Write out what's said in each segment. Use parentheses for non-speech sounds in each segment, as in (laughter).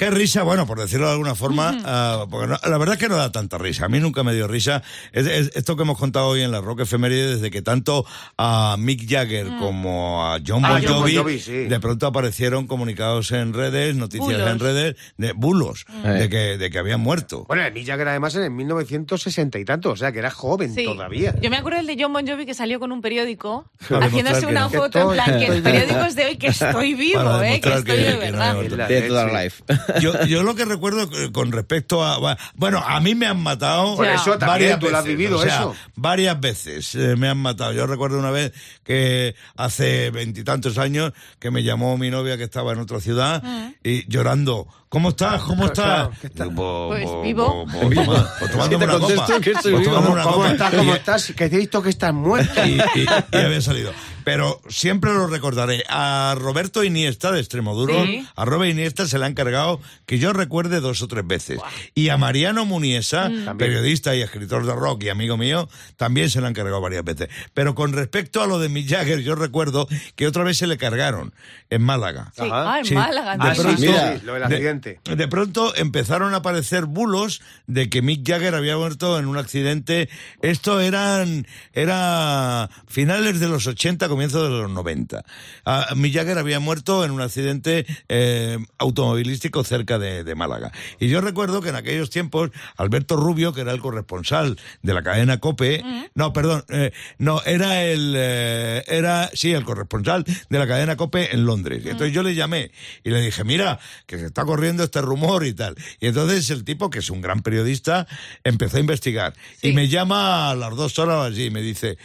Qué risa, bueno, por decirlo de alguna forma, ah, porque no- la verdad es que no da tanta risa. A mí nunca me dio risa. Es- es- esto que hemos contado hoy en la Rock Efeméride, desde que tanto a Mick Jagger como a John Ah, Bon John Bon Jovi, sí. de pronto aparecieron comunicados en redes, noticias Bulos. en redes, de bulos, de, que, de que habían muerto. Bueno, Mick Jagger además en el 1960 y tanto, o sea que era joven Sí. todavía. Yo me acuerdo el de John Bon Jovi que salió con un periódico (laughs) haciéndose una foto en plan que el periódico es de hoy que estoy (laughs) vivo, eh, que estoy que- de que no hay verdad. Dead to leche. Yo, yo lo que recuerdo eh, con respecto a... Bueno, a mí me han matado Por Ya. eso también varias tú lo has veces, vivido o sea, eso. Varias veces eh, me han matado. Yo recuerdo una vez que hace veintitantos años que me llamó mi novia que estaba en otra ciudad y llorando. ¿Cómo estás? ¿Cómo estás? Pues, vivo. una copa. que ¿Cómo estás? ¿Cómo Y- estás? Que te he visto que estás muerta. y, y- y había salido. Pero siempre lo recordaré. A Roberto Iniesta de Extremoduro, Sí. a Robert Iniesta se le ha encargado que yo recuerde dos o tres veces. Y a Mariano Muniesa, periodista y escritor de rock y amigo mío, también se le han cargado varias veces. Pero con respecto a lo de Mick Jagger, yo recuerdo que otra vez se le cargaron en Málaga. Sí. Ajá. Ah, en Sí. Málaga. De Ah, sí, Mira. sí, lo del De- De, pronto empezaron a aparecer bulos de que Mick Jagger había muerto en un accidente. Esto eran era finales de los 80, comienzos de los 90. Ah, Mick Jagger había muerto en un accidente eh, automovilístico cerca de, de Málaga. Y yo recuerdo que en aquellos tiempos Alberto Rubio, que era el corresponsal de la cadena Cope, no, perdón, eh, no, era el eh, era sí, el corresponsal de la cadena Cope en Londres. Y entonces yo le llamé y le dije, "Mira, que se está corriendo este rumor y tal." Y entonces el tipo, que es un gran periodista, empezó a investigar y me llama a las dos horas así y me dice,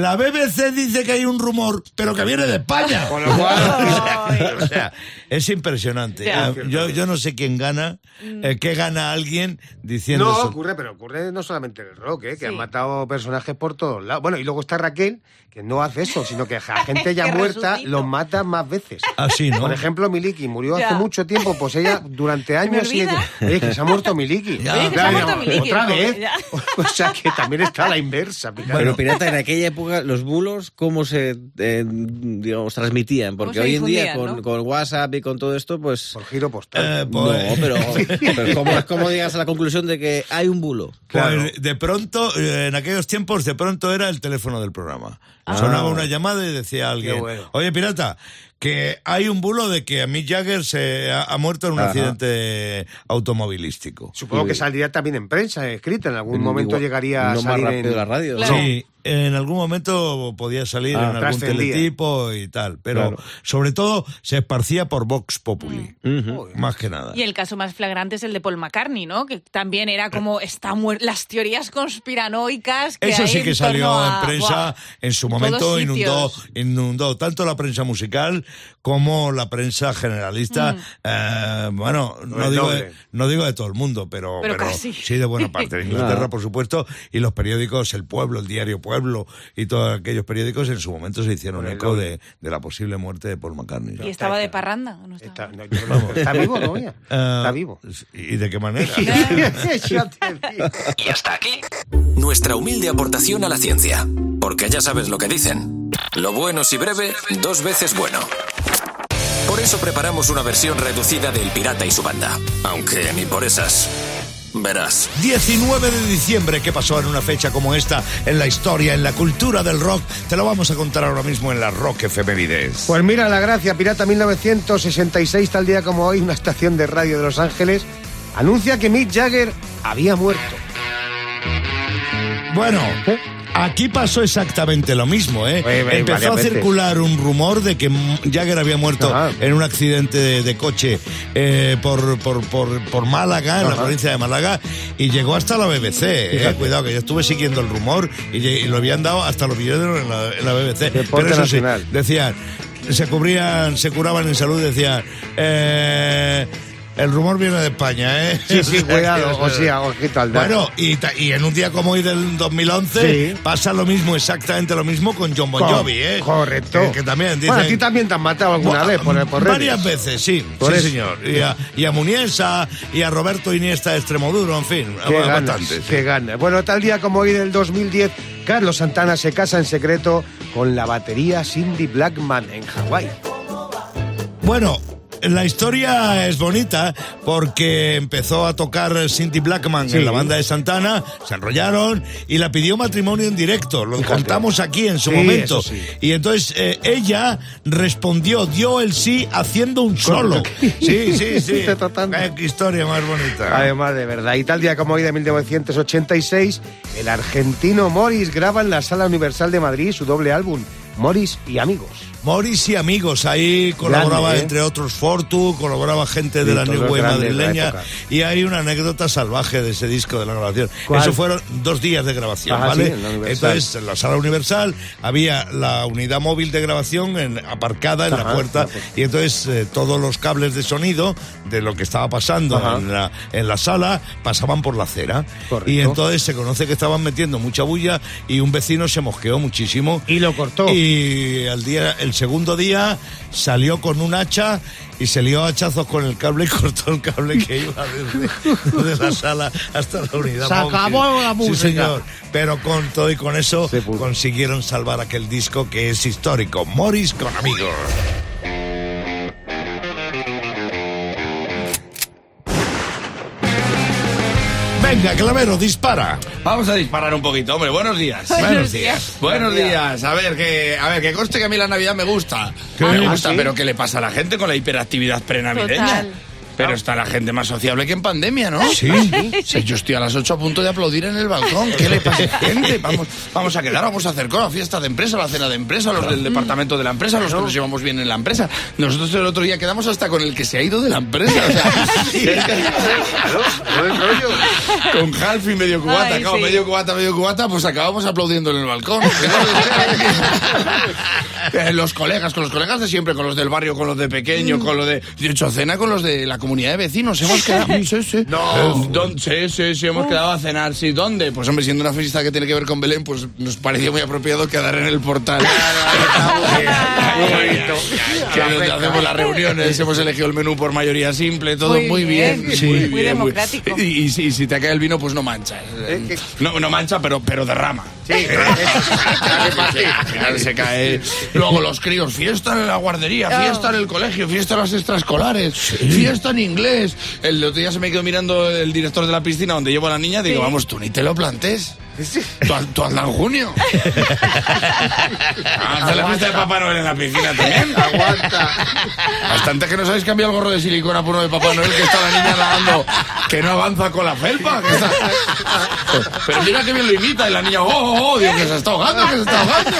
la BBC dice que hay un rumor, pero que viene de España. Con lo cual, (laughs) o sea, (laughs) es impresionante. Eh, Yo, yo no sé quién gana, eh, qué gana alguien diciendo no, eso. ocurre, pero ocurre no solamente en el rock, ¿eh? que Sí. han matado personajes por todos lados. Bueno, y luego está Raquel, que no hace eso, sino que a (laughs) gente ya muerta resucito. los mata más veces. Así, ¿no? Por ejemplo, Miliki murió Ya. hace mucho tiempo, pues ella durante años sigue olvida. que, oye, que se ha muerto Miliki. Ya. Oye, que se ha muerto Miliki, Otra vez. Ya. O sea que también está a la inversa. Picaro. Pero pirata, en aquella época, los bulos, ¿cómo se, eh, digamos, transmitían? Porque hoy en día, con, no? con WhatsApp y con todo esto, pues... Por giro postal. Eh, No, pues- pero, (laughs) pero ¿cómo, cómo llegas a la conclusión de que hay un bulo? Claro. Pues, de pronto, eh, en aquellos tiempos, de pronto era el teléfono del programa. Ah. Sonaba una llamada y decía alguien, bueno. oye, pirata, que hay un bulo de que a Mick Jagger se ha, ha muerto en un Ajá. accidente automovilístico. Supongo que saldría también en prensa, escrita. En algún En- momento igual- llegaría a no más rápido en la radio. Claro. Sí, en algún momento podía salir Ah, en algún teletipo y tal, pero Claro. sobre todo se esparcía por Vox Populi, Ujú. más que nada. Y el caso más flagrante es el de Paul McCartney, ¿no? Que también era como está muer- las teorías conspiranoicas que Eso hay sí que en salió a- en prensa, Buah, en su momento inundó, inundó tanto la prensa musical como la prensa generalista. Mm. eh, bueno, no digo, de, no digo de todo el mundo, pero, Pero casi. sí de buena parte. De (laughs) Inglaterra, por supuesto, y los periódicos El Pueblo, el Diario Pueblo y todos aquellos periódicos en su momento se hicieron eco de, de la posible muerte de Paul McCartney. Y estaba de parranda. ¿o no estaba? Está, no, que está vivo todavía. Eh, (laughs) Está vivo. ¿Y de qué manera? Y hasta aquí nuestra humilde aportación a la ciencia. Porque ya sabes lo que dicen. Lo bueno si breve, dos veces bueno. Por eso preparamos una versión reducida del Pirata y su banda. Aunque ni por esas. Verás. 19 de diciembre, ¿qué pasó en una fecha como esta en la historia, en la cultura del rock? Te lo vamos a contar ahora mismo en la Rock Efemérides. Pues mira la gracia, Pirata 1966, tal día como hoy, una estación de radio de Los Ángeles anuncia que Mick Jagger había muerto. Bueno, aquí pasó exactamente lo mismo, ¿eh? Oye, oye, Empezó a circular un rumor de que Jagger había muerto Ajá. en un accidente de, de coche eh, por, por, por, por Málaga, en la provincia de Málaga, y llegó hasta la BBC. eh. Cuidado, que yo estuve siguiendo el rumor y, lo habían dado hasta los billetes en la, en la BBC. Deporte Pero eso sí, decían, se cubrían, se curaban en salud, decían, eh, el rumor viene de España, ¿eh? Sí, sí, (laughs) cuidado, o sea, ojito al bueno, y, en un día como hoy del 2011 Sí. pasa lo mismo, exactamente lo mismo con John Bon Jovi, ¿eh? Correcto. Que, que también dicen... Bueno, a ti también te han matado alguna vez por, por Varias redes. veces, sí. Por sí, eso. señor. Y a, y a Muniesa, y a Roberto Iniesta de Extremoduro, en fin, Qué a- ganas, bastantes. sí. qué ganas. Bueno, tal día como hoy del 2010, Carlos Santana se casa en secreto con la batería Cindy Blackman en Hawái. Bueno, la historia es bonita porque empezó a tocar Cindy Blackman Sí. en la banda de Santana, se enrollaron y la pidió matrimonio en directo. Lo Fíjate. contamos aquí en su Sí, momento. sí. Y entonces eh, ella respondió, dio el sí haciendo un solo. Sí, sí, (laughs) sí. Qué historia más bonita. Además, de verdad. Y tal día como hoy de 1986, el argentino Morris graba en la Sala Universal de Madrid su doble álbum, Morris y Amigos. Morris y amigos, ahí colaboraba Grande, ¿eh? entre otros Fortu, colaboraba gente de Sí, la New la madrileña y hay una anécdota salvaje de ese disco de la grabación. ¿Cuál? Eso fueron dos días de grabación, Ajá, ¿vale? sí, en. Entonces, en la sala universal había la unidad móvil de grabación en- aparcada en Ajá, la puerta y entonces eh, todos los cables de sonido de lo que estaba pasando en la, en la sala pasaban por la acera. Correcto. Y entonces se conoce que estaban metiendo mucha bulla y un vecino se mosqueó muchísimo. Y lo cortó. Y al día, el segundo día salió con un hacha y se lió a hachazos con el cable y (laughs) cortó el cable que iba desde, desde la sala hasta la unidad. Se móvil. acabó la Sí, música. señor. Pero con todo y con eso consiguieron salvar aquel disco que es histórico. Morris con amigos. Venga, Clavero, dispara. Vamos a disparar un poquito, hombre. Buenos días. Buenos días. Buenos días. A ver, que, a ver, que conste que a mí la Navidad me gusta. Me ¿Ah, gusta, sí? pero ¿qué le pasa a la gente con la hiperactividad prenavideña? Pero está la gente más sociable que en pandemia, ¿no? Sí. (laughs) Sí, yo estoy a las 8 a punto de aplaudir en el balcón. ¿Qué le pasa a la gente? Vamos, vamos a quedar, vamos a hacer cosas, fiesta de empresa, la cena de empresa, los del departamento de la empresa, los que nos llevamos bien en la empresa. Nosotros el otro día quedamos hasta con el que se ha ido de la empresa. O sea, (laughs) con half y medio cubata, Ay, claro, sí. medio cubata, medio cubata, pues acabamos aplaudiendo en el balcón. (laughs) Eh, los colegas, con los colegas de siempre, con los del barrio, con los de pequeño, con los de. Yo he hecho cena con los de la comunidad de vecinos. Hemos quedado. (laughs) Sí, sí. No. sí, sí, sí, hemos quedado a cenar. Sí, ¿dónde? Pues hombre, siendo una fiesta que tiene que ver con Belén, pues nos pareció muy apropiado quedar en el portal. que donde hacemos las reuniones, hemos elegido el menú por mayoría simple, todo muy, Muy bien. bien, muy, muy bien, muy- democrático. Y, y si te cae el vino, pues no mancha. No, no mancha, pero, pero derrama. Sí, Al final se cae. Luego los críos, fiesta en la guardería, fiesta en el colegio, fiesta en las extraescolares, fiesta en inglés. El otro día se me quedó mirando el director de la piscina donde llevo a la niña, digo, vamos, tú ni te lo plantes. Tú, junio. (laughs) Haz la fiesta de Papá Noel en la piscina también. Aguanta. Bastante que nos habéis cambiado el gorro de silicona por uno de Papá Noel que está la niña nadando, que no avanza con la felpa. que está- Pero mira que bien lo imita y la niña, oh, oh, oh, digo que se está ahogando, que se está ahogando.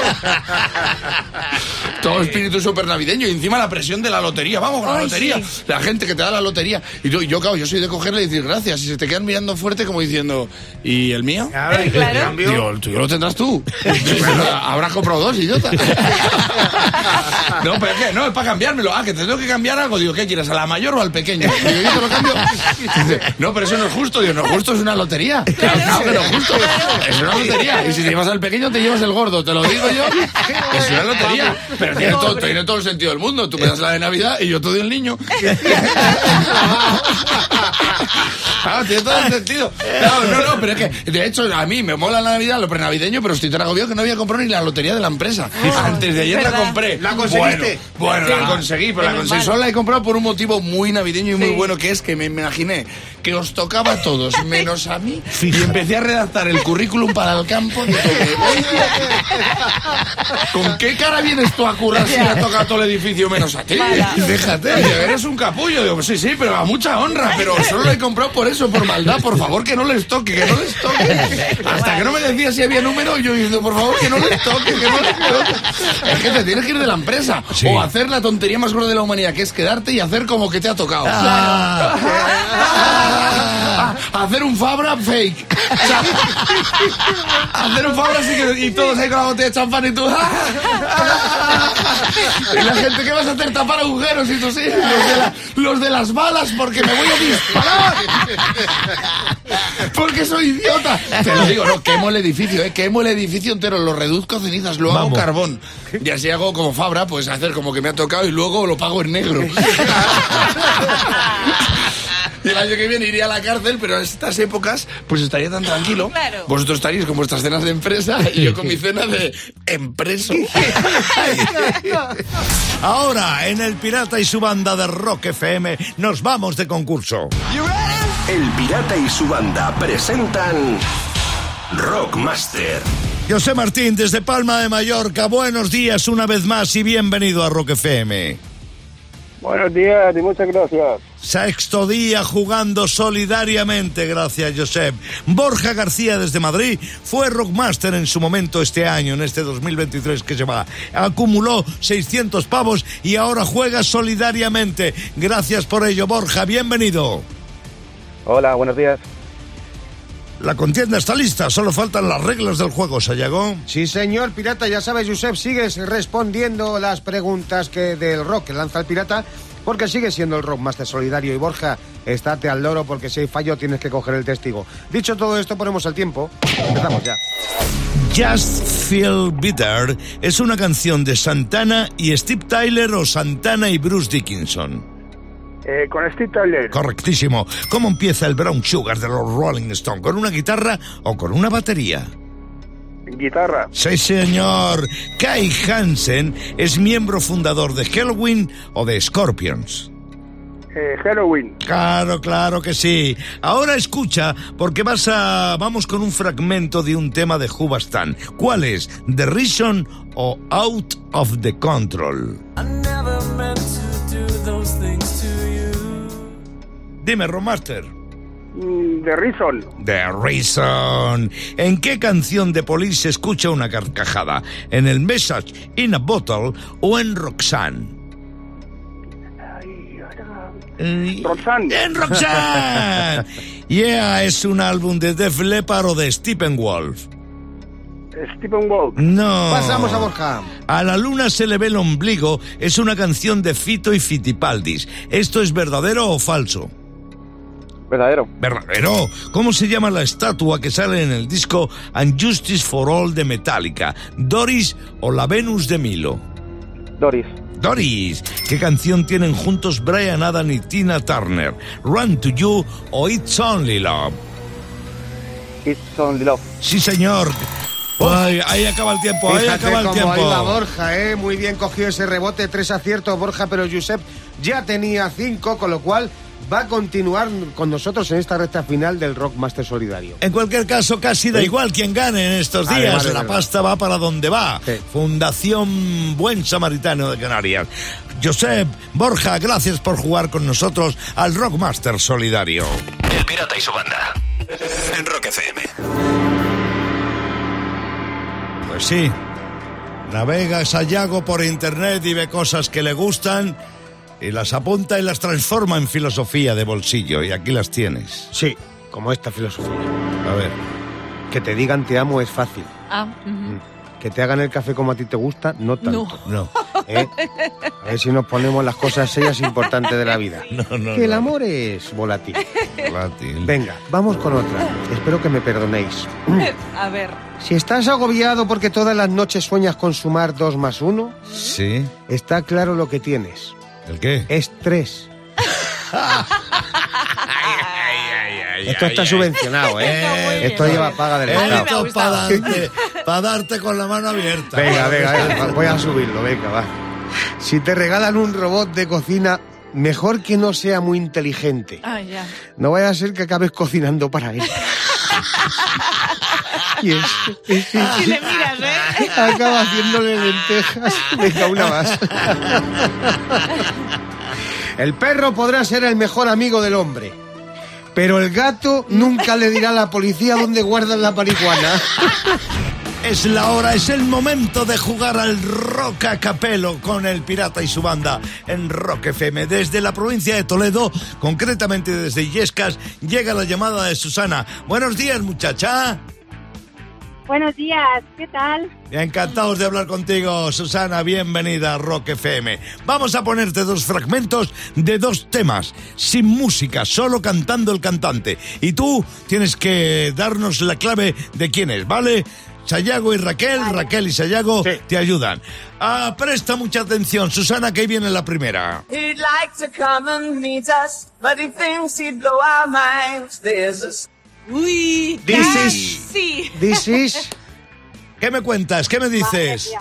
Todo espíritu súper navideño y encima la presión de la lotería. Vamos con la Ay, lotería. sí. La gente que te da la lotería. Y yo, yo, claro, yo soy de cogerle y decir gracias. Y se te quedan mirando fuerte como diciendo, ¿y el mío? ¿y qué Claro. cambio? Digo, el tuyo lo tendrás tú. (laughs) Habrás comprado dos, idiota. No, pero es que no, es para cambiármelo. Ah, que te tengo que cambiar algo. Digo, ¿qué quieres? ¿A la mayor o al pequeño? Digo, yo te lo cambio. Dice, (laughs) no, pero eso no es justo. Digo, no es justo, es una lotería. Claro, que no es justo. Es una lotería. Y si te llevas al pequeño, te llevas el gordo. Te lo digo yo. (laughs) Es una lotería. Pero tiene todo, tiene todo el sentido del mundo. Tú me das la de Navidad y yo te doy el niño. Claro, tiene todo el sentido. No, no, no, pero es que, de hecho, a mí me mola la Navidad, lo prenavideño, pero estoy tan agobiado que no había comprado ni la lotería de la empresa. Antes de ayer la ¿verdad? compré. ¿La conseguiste? Bueno, bueno, la conseguí, pero la conseguí. Solo la he comprado por un motivo muy navideño y muy Sí. bueno, que es que me imaginé que os tocaba a todos, (laughs) menos a mí, y empecé a redactar el currículum para el campo. ¿Con qué cara vienes tú a currar si le ha tocado todo el edificio menos a ti? Mala. Déjate, eres un capullo. Digo, sí, sí, pero a mucha honra, pero solo lo he comprado por eso, por maldad. Por favor, que no les toque, que no les toque. Hasta (laughs) que no me decía si había número, yo diciendo, por favor, que no les toque, que no les toque. Es que te tienes que ir de la empresa. Sí. O hacer la tontería más gorda de la humanidad, que es quedarte y hacer como que te ha tocado. Ah, (laughs) hacer un Fabra fake. O (laughs) sea, hacer un Fabra así que, y todos ahí con la botella de champán y tú. y la gente, ¿qué vas a hacer? Tapar agujeros y tú sí. Los de, la- los de las balas porque me voy a disparar. Porque soy idiota. Te lo digo, no, quemo el edificio, eh, quemo el edificio entero, lo reduzco a cenizas, lo hago Vamos. carbón. Y así hago como Fabra, pues hacer como que me ha tocado y luego lo pago en negro. (laughs) Y el año que viene iría a la cárcel, pero en estas épocas pues estaría tan tranquilo. Claro. Vosotros estaríais con vuestras cenas de empresa y yo con mi cena de empreso. (laughs) Ahora, en El Pirata y su banda de Rock FM, nos vamos de concurso. El Pirata y su banda presentan Rockmaster. José Martín, desde Palma de Mallorca, buenos días una vez más y bienvenido a Rock FM. Buenos días y muchas gracias. Sexto día jugando solidariamente, gracias Josep. Borja García desde Madrid fue Rockmaster en su momento este año, en este 2023 que se va. Acumuló 600 pavos y ahora juega solidariamente. Gracias por ello, Borja, bienvenido. Hola, buenos días. La contienda está lista, solo faltan las reglas del juego, Sayago. Sí, señor pirata, ya sabes, Josep, sigues respondiendo las preguntas que del rock que lanza el pirata, porque sigue siendo el rock más de solidario. Y Borja, estate al loro, porque si hay fallo tienes que coger el testigo. Dicho todo esto, ponemos el tiempo. Empezamos ya. Just Feel Bitter es una canción de Santana y Steve Tyler o Santana y Bruce Dickinson. Eh, con Steve Tyler. Correctísimo. ¿Cómo empieza el Brown Sugar de los Rolling Stones? ¿Con una guitarra o con una batería? Guitarra. Sí, señor. Kai Hansen es miembro fundador de Halloween o de Scorpions. Eh, Halloween. Claro, claro que sí. Ahora escucha, porque vas a. Vamos con un fragmento de un tema de Hubastan. ¿Cuál es? ¿The Reason o Out of the Control? Dime, Romaster. The Reason. The Reason. ¿En qué canción de Police se escucha una carcajada? ¿En el Message in a Bottle o en Roxanne? Eh, Roxanne. En Roxanne. Yeah, es un álbum de Def Leppard o de Steppenwolf. Stephen Wolf. No. Pasamos a Borja. A la luna se le ve el ombligo es una canción de Fito y Fitipaldis. ¿Esto es verdadero o falso? Verdadero. Verdadero. ¿Cómo se llama la estatua que sale en el disco And Justice for All de Metallica? ¿Doris o la Venus de Milo? Doris. Doris. ¿Qué canción tienen juntos Brian Adam y Tina Turner? ¿Run to You o It's Only Love? It's Only Love. Sí, señor. Ay, ahí acaba el tiempo, ahí acaba el tiempo. iba Borja, ¿eh? Muy bien cogido ese rebote, tres aciertos Borja, pero Josep ya tenía cinco, con lo cual va a continuar con nosotros en esta recta final del Rockmaster Solidario. En cualquier caso, casi da igual quien gane en estos días. Además la verdad. pasta va para donde va. Sí. Fundación Buen Samaritano de Canarias. Josep, Borja, gracias por jugar con nosotros al Rockmaster Solidario. El Pirata y su banda. En Rock FM. Pues sí. Navega Sayago por internet y ve cosas que le gustan y las apunta y las transforma en filosofía de bolsillo. Y aquí las tienes. Sí, como esta filosofía. A ver. Que te digan te amo es fácil. Ah, ujú. Que te hagan el café como a ti te gusta, no tanto. No. (laughs) ¿eh? A ver si nos ponemos las cosas serias importantes de la vida. (laughs) No, no, que el no. amor es volátil. Volátil. Venga, vamos con otra. Espero que me perdonéis. (clears throat) A ver. Si estás agobiado porque todas las noches sueñas con sumar dos más uno, Sí. está claro lo que tienes. ¿El qué? Estrés. Esto está subvencionado, ¿eh? Está muy bien. Esto lleva paga del Estado. Esto para gustado. darte, pa' darte con la mano abierta. Venga, venga, venga, voy a subirlo, venga, va. Si te regalan un robot de cocina, mejor que no sea muy inteligente. Ah. No vaya a ser que acabes cocinando para él. (laughs) y es, le miras, ¿eh? acaba haciéndole lentejas. Venga, una más. El perro podrá ser el mejor amigo del hombre, pero el gato nunca le dirá a la policía dónde guardan la marihuana. Es la hora, es el momento de jugar al Rock a Capelo con el Pirata y su banda en Rock FM. Desde la provincia de Toledo, concretamente desde Illescas, llega la llamada de Susana. Buenos días, muchacha. Buenos días, ¿qué tal? Encantados de hablar contigo, Susana. Bienvenida a Rock FM. Vamos a ponerte dos fragmentos de dos temas, sin música, solo cantando el cantante. Y tú tienes que darnos la clave de quién es, ¿vale? Sayago y Raquel, Raquel y Sayago Sí. te ayudan. Ah, presta mucha atención, Susana, que ahí viene la primera. He'd like to come and meet us, but he thinks he'd blow our minds. There's a Uy, This is- sí. This is... (laughs) ¿Qué me cuentas? ¿Qué me dices?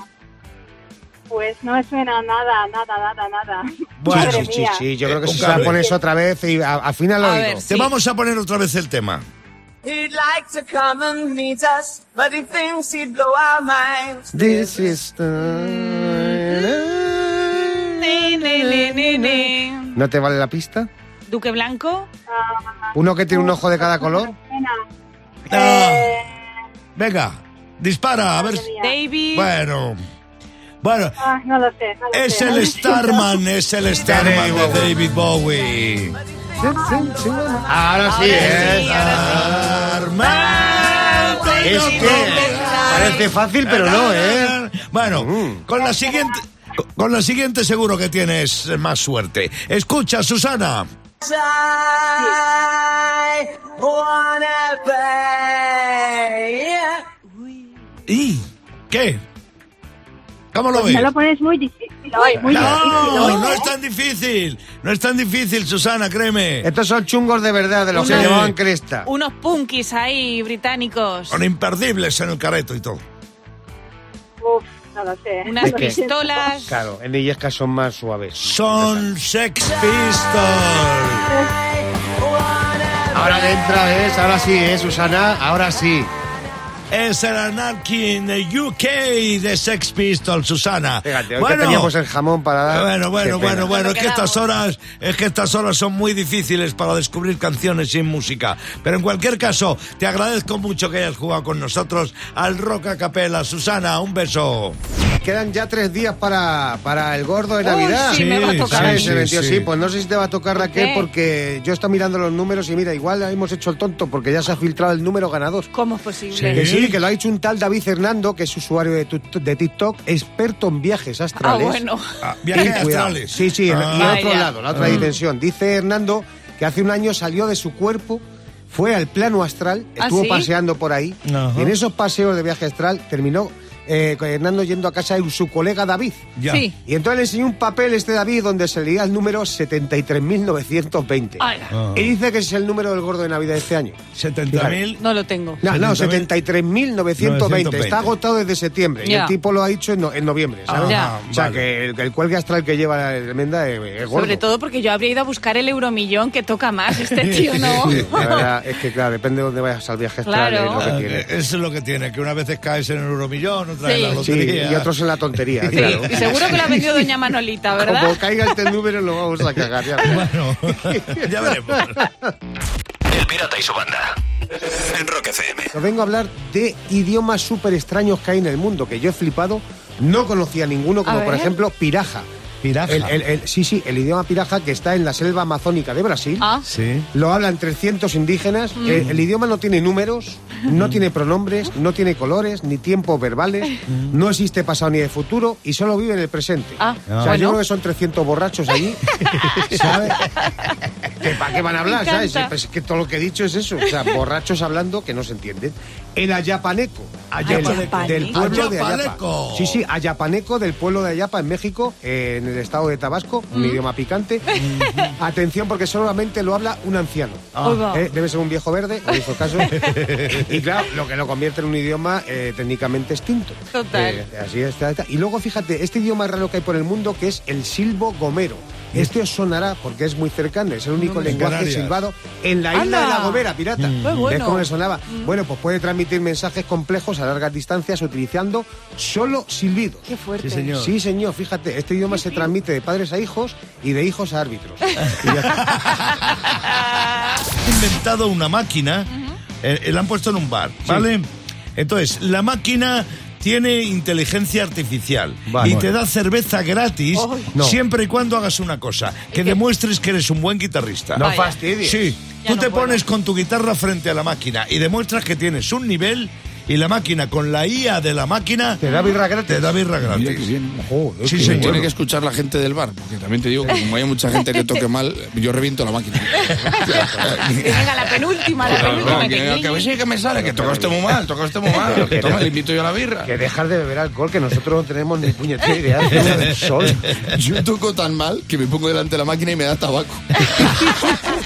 Pues no me suena nada, nada, nada, nada. Bueno, Sí, sí, sí, yo creo que si se la pones otra vez y a- al final lo ver, Te vamos a poner otra vez el tema. He'd like to come and meet us, but he thinks he'd blow our minds. This is ne, ne. ¿No te vale la pista? Duque Blanco. ¿Uno que tiene un ojo de cada color? Ah, Eh, venga, dispara, a ver. David. Bueno. Bueno, Ah, no lo sé. no lo es sé, no el. Starman, es el Starman de David Bowie. Ahora sí, ¿eh? Starman. Es que parece fácil, pero no, ¿eh? Bueno, Mm. con la siguiente... Con la siguiente seguro que tienes más suerte. Escucha, Susana. I wanna play. ¿Y qué? ¿Cómo lo Pues ves? me lo pones muy difícil hoy, muy difícil No, hoy. no es tan difícil. No es tan difícil, Susana, créeme. Estos son chungos de verdad, de los que llevaban cresta. Unos punkis ahí británicos. Son imperdibles en el careto y todo. Lo sé. Unas (laughs) pistolas. Claro, en Illescas son más suaves. Son Sex Pistols. Ahora que entra, ¿ves? Ahora sí, ¿eh, Susana? Ahora sí. Es el Anarchy in the UK de Sex Pistols, Susana. Fíjate, hoy que teníamos el jamón para dar. Bueno, bueno, bueno, bueno, es que estas horas, es que estas horas son muy difíciles para descubrir canciones sin música. Pero en cualquier caso, te agradezco mucho que hayas jugado con nosotros al Rock a Capela. Susana, un beso. Quedan ya tres días para, para el gordo de Navidad. sí, me va a tocar sí, El 22, sí. sí, pues no sé si te va a tocar Raquel qué? porque yo estoy mirando los números y mira, igual hemos hecho el tonto porque ya se ha filtrado el número ganador. ¿Cómo es posible? Sí, que lo ha hecho un tal David Hernando, que es usuario de, tu- de TikTok, experto en viajes Ah, astrales. bueno. Ah, viajes Y astrales. Sí, sí, en- Ah. otro lado, la otra dimensión. Dice Hernando que hace un año salió de su cuerpo, fue al plano astral, ¿Ah, estuvo sí? paseando por ahí, Ajá. y en esos paseos de viaje astral terminó eh, con Hernando yendo a casa de su colega David. Ya. Sí. Y entonces le enseñó un papel este David donde se leía el número 73.920. Ay, Ah. Y dice que es el número del gordo de Navidad de este año. 70.000. no lo tengo. No, no, 70.000. 73.920. Está agotado desde septiembre. Y el tipo lo ha dicho en, no- en noviembre, ¿sabes? Ya. O sea, vale. que el, el cuelgue astral que lleva la tremenda es, es gordo. Sobre todo porque yo habría ido a buscar el euromillón que toca más. Este tío no. La verdad es que, claro, depende de dónde vayas al viaje astral. Claro. es lo que Ah, tiene. eh, Eso es lo que tiene, que una vez caes en el euromillón, otra en Sí. y otros en la tontería, Sí, claro. y seguro que lo ha vendido doña Manolita, ¿verdad? Como caiga este número lo vamos a cagar. Ya. Bueno, (laughs) ya veremos. El Pirata y su banda. En Rock FM. Os vengo a hablar de idiomas súper extraños que hay en el mundo, que yo he flipado. No conocía ninguno, como por ejemplo Piraja. Piraja. El- el- el- sí, sí, el idioma Piraja que está en la selva amazónica de Brasil. Ah, Sí. Lo hablan 300 indígenas. Eh, el idioma no tiene números, no tiene pronombres, no tiene colores, ni tiempos verbales, no existe pasado ni de futuro y solo vive en el presente. Ah, o sea, bueno. yo creo que son 300 borrachos allí, (laughs) ¿sabes? ¿Que ¿Para qué van a hablar? ¿sabes? Pues es que todo lo que he dicho es eso. O sea, borrachos hablando que no se entienden. El ayapaneco. Ayapaneco. Del, del pueblo de Ayapa. Ayapaneco. Sí, sí, ayapaneco del pueblo de Ayapa en México, eh, en el estado de Tabasco, un idioma picante. (laughs) Atención porque solamente lo habla un anciano. Oiga. Eh, debe ser un viejo verde, no hizo caso. (laughs) y claro, lo que lo convierte en un idioma eh, técnicamente extinto. Total. Eh, así está, está. Y luego fíjate, este idioma raro que hay por el mundo que es el silbo gomero. Este os sonará porque es muy cercano, es el único En lenguaje silbado en la isla ¡Anda! de la Gomera, pirata. Qué bueno. ¿Ves cómo le sonaba? Bueno, pues puede transmitir mensajes complejos a largas distancias utilizando solo silbidos. qué fuerte. Sí, señor. Sí, señor, fíjate, este idioma se transmite de padres a hijos y de hijos a árbitros. (laughs) (laughs) Inventado una máquina, eh, eh, la han puesto en un bar, ¿vale? Entonces, la máquina tiene inteligencia artificial Vale. y te da cerveza gratis. No. siempre y cuando hagas una cosa, que demuestres que eres un buen guitarrista. No fastidies. Sí, Ya tú no te puedo. pones con tu guitarra frente a la máquina y demuestras que tienes un nivel y la máquina con la IA de la máquina Te da birra gratis. te da birra gratis. Mira que bien. Joder, Sí. Tiene que escuchar la gente del bar, porque también te digo que como hay mucha gente que toque mal, yo reviento la máquina. Que venga la penúltima, la No, penúltima. que, que- que, sí que me sale, que tocaste muy mal, tocaste muy mal. Toma, le invito yo a la birra. Que dejar de beber alcohol, que nosotros no tenemos ni puñetera idea de del sol. Yo toco tan mal que me pongo delante de la máquina y me da tabaco. (laughs)